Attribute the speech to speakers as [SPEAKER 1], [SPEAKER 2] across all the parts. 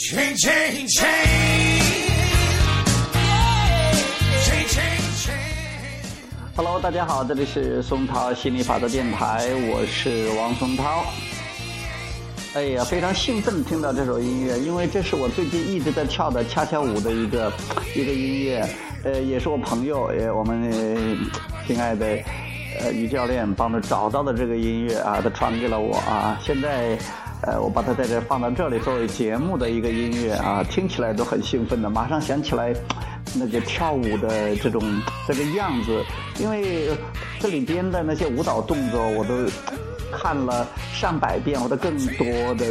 [SPEAKER 1] Chain, chain, chain.
[SPEAKER 2] Hello，大家好，这里是松涛心理法则电台，我是王松涛。哎呀，非常兴奋听到这首音乐，因为这是我最近一直在跳的恰恰舞的一个一个音乐，呃，也是我朋友，呃，我们呃亲爱的呃于教练帮着找到的这个音乐啊，他传给了我啊，现在呃我把它在这放到这里作为节目的一个音乐啊，听起来都很兴奋的，马上想起来那个跳舞的这种这个样子，因为这里边的那些舞蹈动作我都。看了上百遍或者更多的，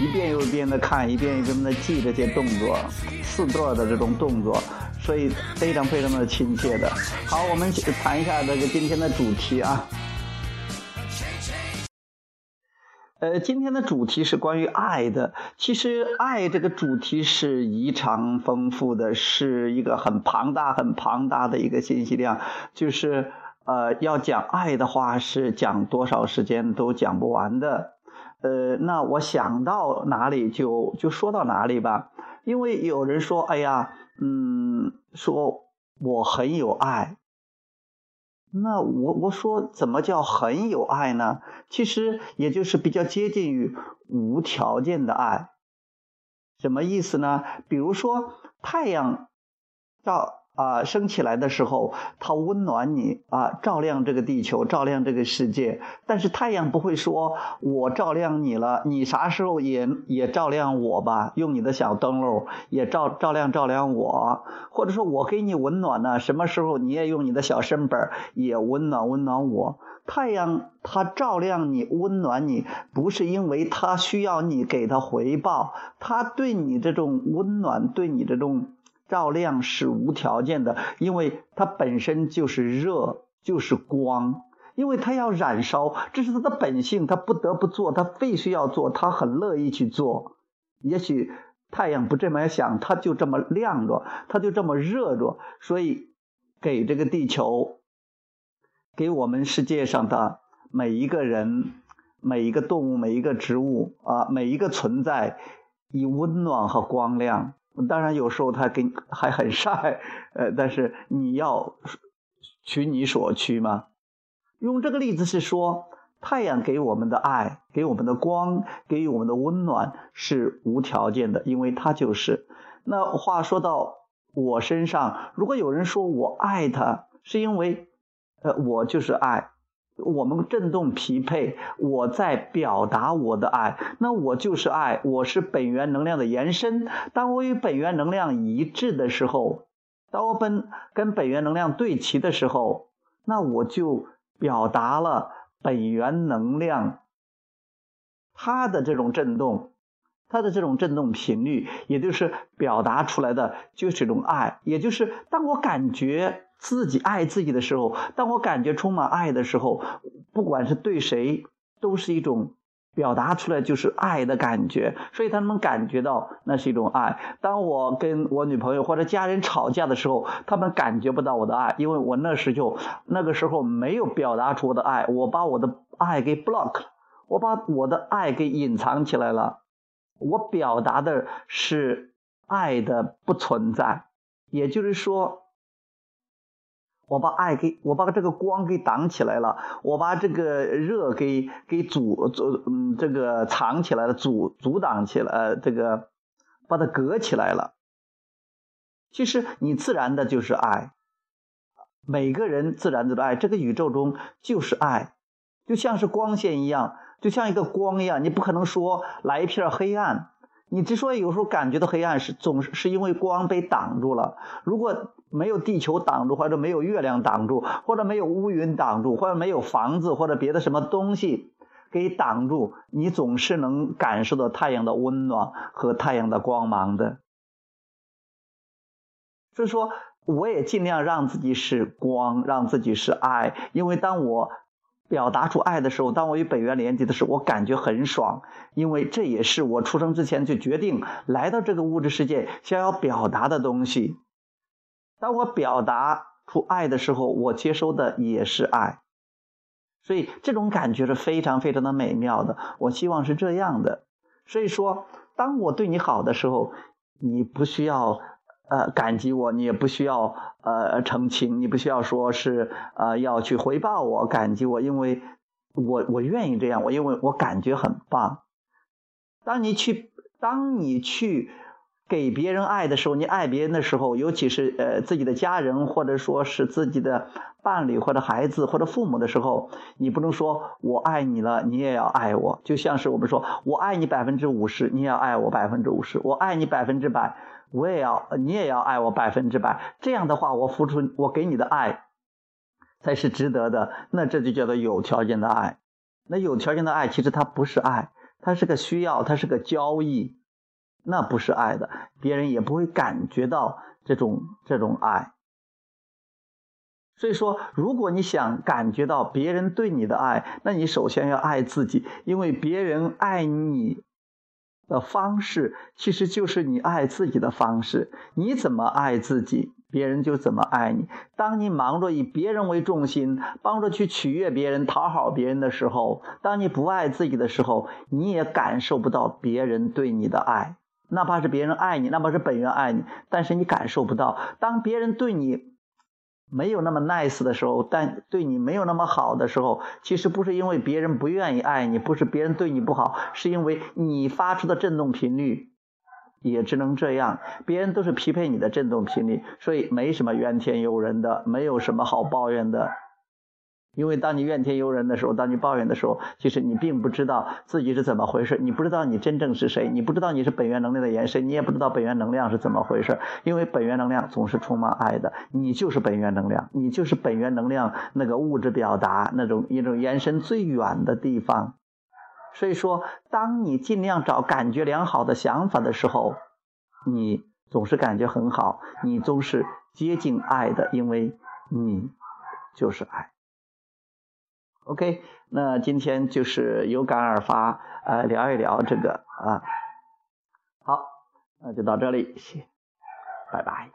[SPEAKER 2] 一遍又一遍的看，一遍一遍的记这些动作，四段的这种动作，所以非常非常的亲切的。好，我们谈一下这个今天的主题啊。呃，今天的主题是关于爱的。其实，爱这个主题是异常丰富的，是一个很庞大、很庞大的一个信息量，就是。呃，要讲爱的话，是讲多少时间都讲不完的。呃，那我想到哪里就就说到哪里吧。因为有人说，哎呀，嗯，说我很有爱。那我我说，怎么叫很有爱呢？其实也就是比较接近于无条件的爱。什么意思呢？比如说太阳照。啊，升起来的时候，它温暖你啊，照亮这个地球，照亮这个世界。但是太阳不会说“我照亮你了，你啥时候也也照亮我吧？”用你的小灯笼也照照亮照亮我，或者说我给你温暖呢，什么时候你也用你的小身板也温暖温暖我？太阳它照亮你，温暖你，不是因为它需要你给它回报，它对你这种温暖，对你这种。照亮是无条件的，因为它本身就是热，就是光，因为它要燃烧，这是它的本性，它不得不做，它必须要做，它很乐意去做。也许太阳不这么想，它就这么亮着，它就这么热着，所以给这个地球，给我们世界上的每一个人、每一个动物、每一个植物啊，每一个存在，以温暖和光亮。当然，有时候他跟还很晒，呃，但是你要取你所需嘛。用这个例子是说，太阳给我们的爱、给我们的光、给予我们的温暖是无条件的，因为它就是。那话说到我身上，如果有人说我爱他，是因为，呃，我就是爱。我们振动匹配，我在表达我的爱，那我就是爱，我是本源能量的延伸。当我与本源能量一致的时候，当我本跟本源能量对齐的时候，那我就表达了本源能量它的这种振动，它的这种振动频率，也就是表达出来的就是一种爱，也就是当我感觉。自己爱自己的时候，当我感觉充满爱的时候，不管是对谁，都是一种表达出来就是爱的感觉，所以他们感觉到那是一种爱。当我跟我女朋友或者家人吵架的时候，他们感觉不到我的爱，因为我那时就那个时候没有表达出我的爱，我把我的爱给 block 了，我把我的爱给隐藏起来了，我表达的是爱的不存在，也就是说。我把爱给我把这个光给挡起来了，我把这个热给给阻阻嗯这个藏起来了，阻阻挡起来，这个把它隔起来了。其实你自然的就是爱，每个人自然的爱，这个宇宙中就是爱，就像是光线一样，就像一个光一样，你不可能说来一片黑暗。你之所以有时候感觉到黑暗，是总是是因为光被挡住了。如果没有地球挡住，或者没有月亮挡住，或者没有乌云挡住，或者没有房子或者别的什么东西给挡住，你总是能感受到太阳的温暖和太阳的光芒的。所以说，我也尽量让自己是光，让自己是爱，因为当我。表达出爱的时候，当我与本源连接的时候，我感觉很爽，因为这也是我出生之前就决定来到这个物质世界想要表达的东西。当我表达出爱的时候，我接收的也是爱，所以这种感觉是非常非常的美妙的。我希望是这样的。所以说，当我对你好的时候，你不需要呃感激我，你也不需要呃澄清，你不需要说是呃要去回报我感激我，因为我我愿意这样，我因为我感觉很棒。当你去当你去给别人爱的时候，你爱别人的时候，尤其是呃自己的家人，或者说是自己的伴侣或者孩子或者父母的时候，你不能说我爱你了，你也要爱我，就像是我们说我爱你百分之五十，你也要爱我百分之五十，我爱你百分之百，我也要你也要爱我百分之百。这样的话，我付出我给你的爱才是值得的，那这就叫做有条件的爱。那有条件的爱其实它不是爱，它是个需要，它是个交易。那不是爱的，别人也不会感觉到这种这种爱。所以说，如果你想感觉到别人对你的爱，那你首先要爱自己，因为别人爱你的方式，其实就是你爱自己的方式。你怎么爱自己，别人就怎么爱你。当你忙着以别人为重心，帮着去取悦别人、讨好别人的时候，当你不爱自己的时候，你也感受不到别人对你的爱。哪怕是别人爱你，哪怕是本源爱你，但是你感受不到。当别人对你没有那么 nice 的时候，但对你没有那么好的时候，其实不是因为别人不愿意爱你，不是别人对你不好，是因为你发出的振动频率也只能这样。别人都是匹配你的振动频率，所以没什么怨天尤人的，没有什么好抱怨的。因为当你怨天尤人的时候，当你抱怨的时候，其实你并不知道自己是怎么回事，你不知道你真正是谁，你不知道你是本源能量的延伸，你也不知道本源能量是怎么回事。因为本源能量总是充满爱的，你就是本源能量，你就是本源能量那个物质表达那种一种延伸最远的地方。所以说，当你尽量找感觉良好的想法的时候，你总是感觉很好，你总是接近爱的，因为你就是爱。OK，那今天就是有感而发，呃，聊一聊这个啊。好，那就到这里，谢，拜拜。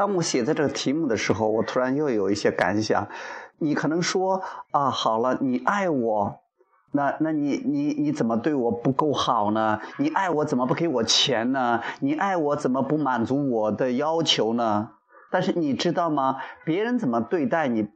[SPEAKER 2] 当我写在这个题目的时候，我突然又有一些感想。你可能说啊，好了，你爱我，那那你你你怎么对我不够好呢？你爱我怎么不给我钱呢？你爱我怎么不满足我的要求呢？但是你知道吗？别人怎么对待你，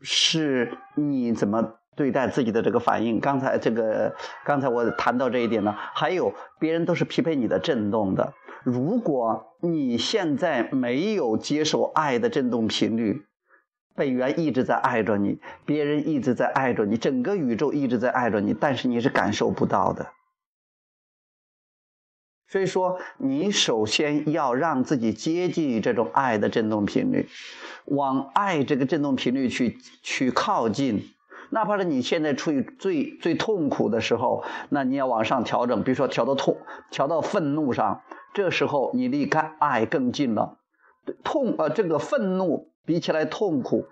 [SPEAKER 2] 是你怎么对待自己的这个反应。刚才这个，刚才我谈到这一点呢，还有别人都是匹配你的振动的。如果你现在没有接受爱的振动频率，本源一直在爱着你，别人一直在爱着你，整个宇宙一直在爱着你，但是你是感受不到的。所以说，你首先要让自己接近于这种爱的振动频率，往爱这个振动频率去去靠近。哪怕是你现在处于最最痛苦的时候，那你要往上调整，比如说调到痛，调到愤怒上，这时候你离开爱更近了。痛呃，这个愤怒比起来痛苦，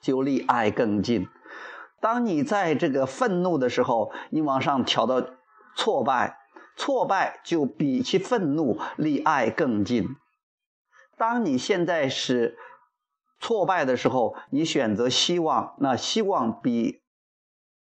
[SPEAKER 2] 就离爱更近。当你在这个愤怒的时候，你往上调到挫败，挫败就比起愤怒离爱更近。当你现在是。挫败的时候，你选择希望，那希望比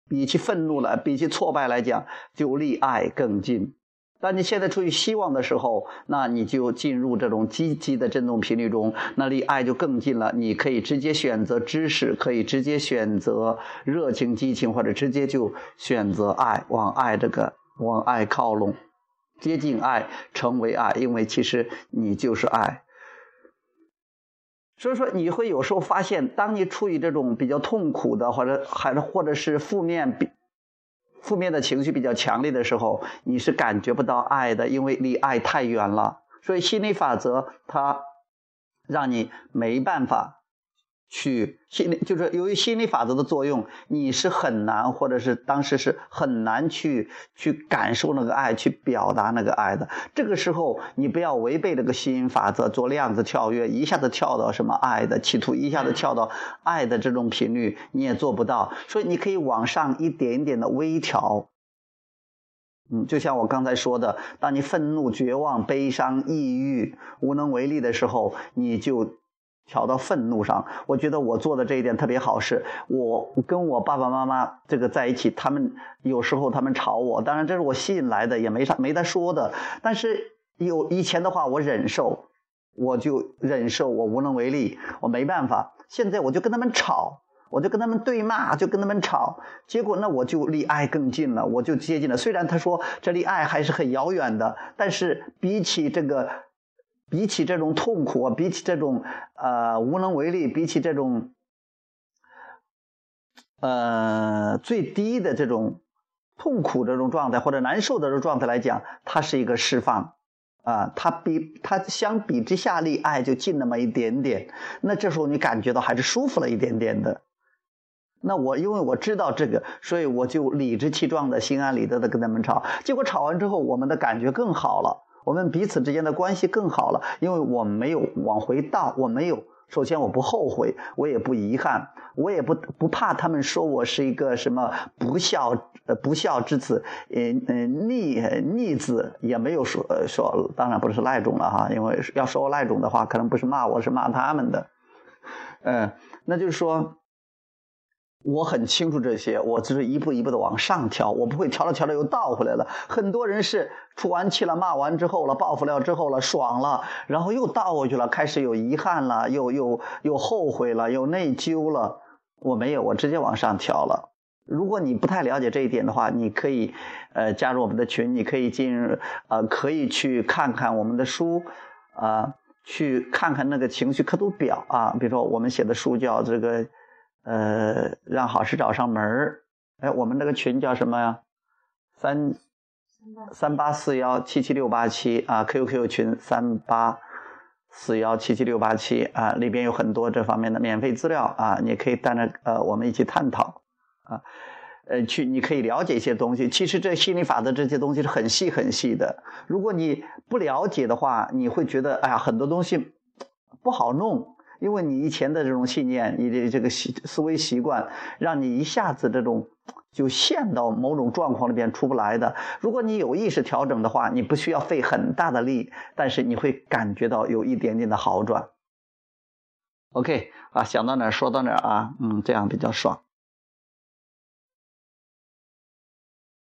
[SPEAKER 2] 比起愤怒来，比起挫败来讲，就离爱更近。当你现在处于希望的时候，那你就进入这种积极的振动频率中，那离爱就更近了。你可以直接选择知识，可以直接选择热情、激情，或者直接就选择爱，往爱这个往爱靠拢，接近爱，成为爱，因为其实你就是爱。所以说，你会有时候发现，当你处于这种比较痛苦的，或者还是或者是负面比负面的情绪比较强烈的时候，你是感觉不到爱的，因为离爱太远了。所以心理法则它让你没办法。去心理就是由于心理法则的作用，你是很难，或者是当时是很难去去感受那个爱，去表达那个爱的。这个时候，你不要违背这个吸引法则，做量子跳跃，一下子跳到什么爱的，企图一下子跳到爱的这种频率，你也做不到。所以你可以往上一点一点的微调。嗯，就像我刚才说的，当你愤怒、绝望、悲伤、抑郁、无能为力的时候，你就。调到愤怒上，我觉得我做的这一点特别好，是我跟我爸爸妈妈这个在一起，他们有时候他们吵我，当然这是我吸引来的，也没啥没得说的。但是有以前的话，我忍受，我就忍受，我无能为力，我没办法。现在我就跟他们吵，我就跟他们对骂，就跟他们吵，结果那我就离爱更近了，我就接近了。虽然他说这离爱还是很遥远的，但是比起这个。比起这种痛苦，比起这种呃无能为力，比起这种呃最低的这种痛苦这种状态或者难受的这种状态来讲，它是一个释放啊，它比它相比之下离爱就近那么一点点。那这时候你感觉到还是舒服了一点点的。那我因为我知道这个，所以我就理直气壮的、心安理得的跟他们吵。结果吵完之后，我们的感觉更好了。我们彼此之间的关系更好了，因为我没有往回倒，我没有。首先，我不后悔，我也不遗憾，我也不不怕他们说我是一个什么不孝呃不孝之子，呃呃逆逆子，也没有说说，当然不是赖种了哈，因为要说赖种的话，可能不是骂我，是骂他们的，嗯，那就是说。我很清楚这些，我只是一步一步的往上调，我不会调着调着又倒回来了。很多人是出完气了、骂完之后了、报复了之后了、爽了，然后又倒回去了，开始有遗憾了，又又又后悔了，又内疚了。我没有，我直接往上调了。如果你不太了解这一点的话，你可以呃加入我们的群，你可以进入呃可以去看看我们的书啊，去看看那个情绪刻度表啊，比如说我们写的书叫这个。呃，让好事找上门儿。哎，我们那个群叫什么呀？三三八四幺七七六八七啊，QQ 群三八四幺七七六八七啊，里边有很多这方面的免费资料啊，你可以带着呃，我们一起探讨啊，呃，去你可以了解一些东西。其实这心理法则这些东西是很细很细的，如果你不了解的话，你会觉得哎呀，很多东西不好弄。因为你以前的这种信念，你的这个习思维习惯，让你一下子这种就陷到某种状况里边出不来的。如果你有意识调整的话，你不需要费很大的力，但是你会感觉到有一点点的好转。OK，啊，想到哪儿说到哪儿啊，嗯，这样比较爽。